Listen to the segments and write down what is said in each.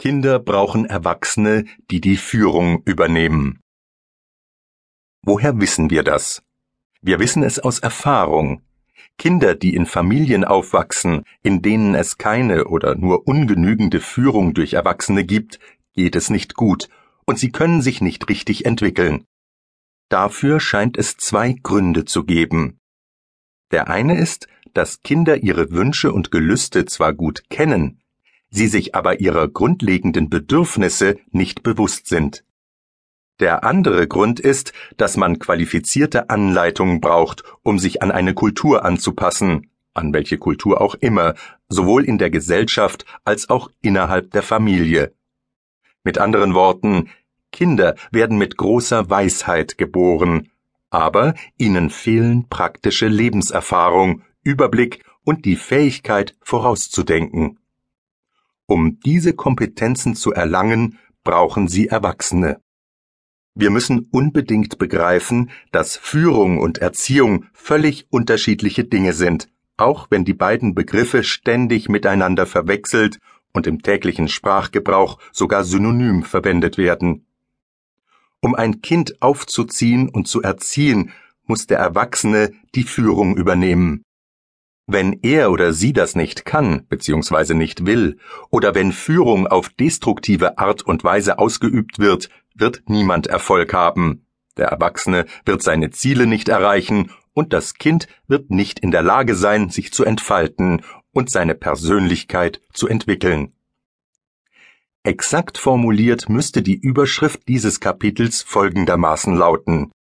Kinder brauchen Erwachsene, die die Führung übernehmen. Woher wissen wir das? Wir wissen es aus Erfahrung. Kinder, die in Familien aufwachsen, in denen es keine oder nur ungenügende Führung durch Erwachsene gibt, geht es nicht gut, und sie können sich nicht richtig entwickeln. Dafür scheint es zwei Gründe zu geben. Der eine ist, dass Kinder ihre Wünsche und Gelüste zwar gut kennen, sie sich aber ihrer grundlegenden Bedürfnisse nicht bewusst sind. Der andere Grund ist, dass man qualifizierte Anleitungen braucht, um sich an eine Kultur anzupassen, an welche Kultur auch immer, sowohl in der Gesellschaft als auch innerhalb der Familie. Mit anderen Worten, Kinder werden mit großer Weisheit geboren, aber ihnen fehlen praktische Lebenserfahrung, Überblick und die Fähigkeit vorauszudenken. Um diese Kompetenzen zu erlangen, brauchen sie Erwachsene. Wir müssen unbedingt begreifen, dass Führung und Erziehung völlig unterschiedliche Dinge sind, auch wenn die beiden Begriffe ständig miteinander verwechselt und im täglichen Sprachgebrauch sogar synonym verwendet werden. Um ein Kind aufzuziehen und zu erziehen, muss der Erwachsene die Führung übernehmen. Wenn er oder sie das nicht kann bzw. nicht will, oder wenn Führung auf destruktive Art und Weise ausgeübt wird, wird niemand Erfolg haben. Der Erwachsene wird seine Ziele nicht erreichen und das Kind wird nicht in der Lage sein, sich zu entfalten und seine Persönlichkeit zu entwickeln. Exakt formuliert müsste die Überschrift dieses Kapitels folgendermaßen lauten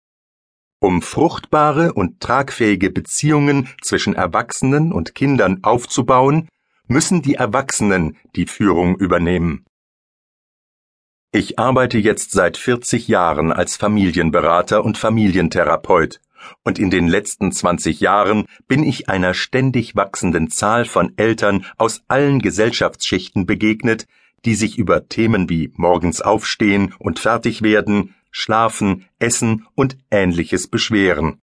um fruchtbare und tragfähige Beziehungen zwischen Erwachsenen und Kindern aufzubauen, müssen die Erwachsenen die Führung übernehmen. Ich arbeite jetzt seit 40 Jahren als Familienberater und Familientherapeut, und in den letzten 20 Jahren bin ich einer ständig wachsenden Zahl von Eltern aus allen Gesellschaftsschichten begegnet, die sich über Themen wie morgens aufstehen und fertig werden, Schlafen, Essen und ähnliches beschweren.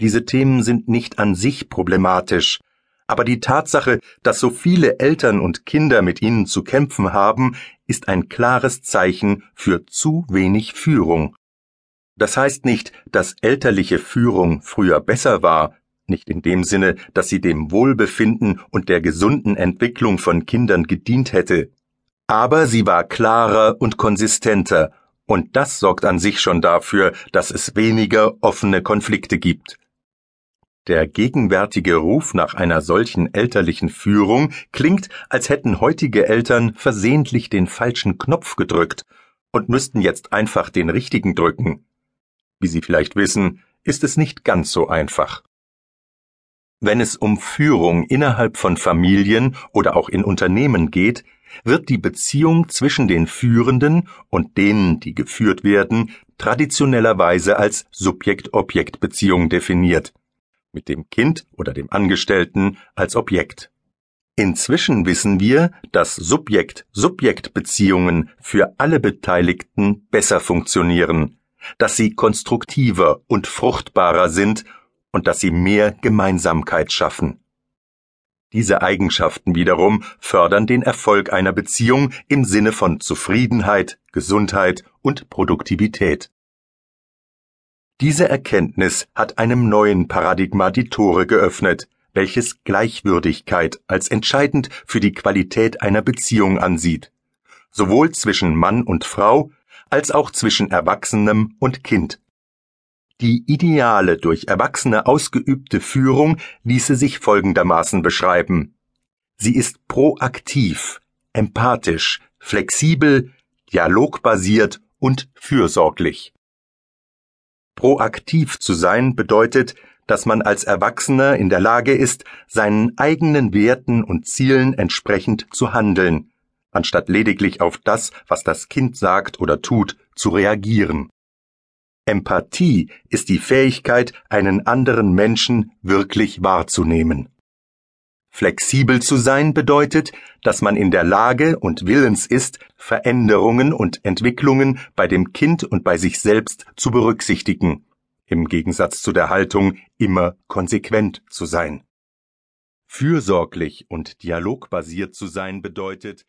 Diese Themen sind nicht an sich problematisch, aber die Tatsache, dass so viele Eltern und Kinder mit ihnen zu kämpfen haben, ist ein klares Zeichen für zu wenig Führung. Das heißt nicht, dass elterliche Führung früher besser war, nicht in dem Sinne, dass sie dem Wohlbefinden und der gesunden Entwicklung von Kindern gedient hätte. Aber sie war klarer und konsistenter und das sorgt an sich schon dafür, dass es weniger offene Konflikte gibt. Der gegenwärtige Ruf nach einer solchen elterlichen Führung klingt, als hätten heutige Eltern versehentlich den falschen Knopf gedrückt und müssten jetzt einfach den richtigen drücken. Wie Sie vielleicht wissen, ist es nicht ganz so einfach. Wenn es um Führung innerhalb von Familien oder auch in Unternehmen geht, wird die Beziehung zwischen den Führenden und denen, die geführt werden, traditionellerweise als Subjekt-Objekt-Beziehung definiert, mit dem Kind oder dem Angestellten als Objekt. Inzwischen wissen wir, dass Subjekt-Subjekt-Beziehungen für alle Beteiligten besser funktionieren, dass sie konstruktiver und fruchtbarer sind und dass sie mehr Gemeinsamkeit schaffen. Diese Eigenschaften wiederum fördern den Erfolg einer Beziehung im Sinne von Zufriedenheit, Gesundheit und Produktivität. Diese Erkenntnis hat einem neuen Paradigma die Tore geöffnet, welches Gleichwürdigkeit als entscheidend für die Qualität einer Beziehung ansieht, sowohl zwischen Mann und Frau als auch zwischen Erwachsenem und Kind. Die ideale durch Erwachsene ausgeübte Führung ließe sich folgendermaßen beschreiben. Sie ist proaktiv, empathisch, flexibel, dialogbasiert und fürsorglich. Proaktiv zu sein bedeutet, dass man als Erwachsener in der Lage ist, seinen eigenen Werten und Zielen entsprechend zu handeln, anstatt lediglich auf das, was das Kind sagt oder tut, zu reagieren. Empathie ist die Fähigkeit, einen anderen Menschen wirklich wahrzunehmen. Flexibel zu sein bedeutet, dass man in der Lage und willens ist, Veränderungen und Entwicklungen bei dem Kind und bei sich selbst zu berücksichtigen, im Gegensatz zu der Haltung, immer konsequent zu sein. Fürsorglich und dialogbasiert zu sein bedeutet,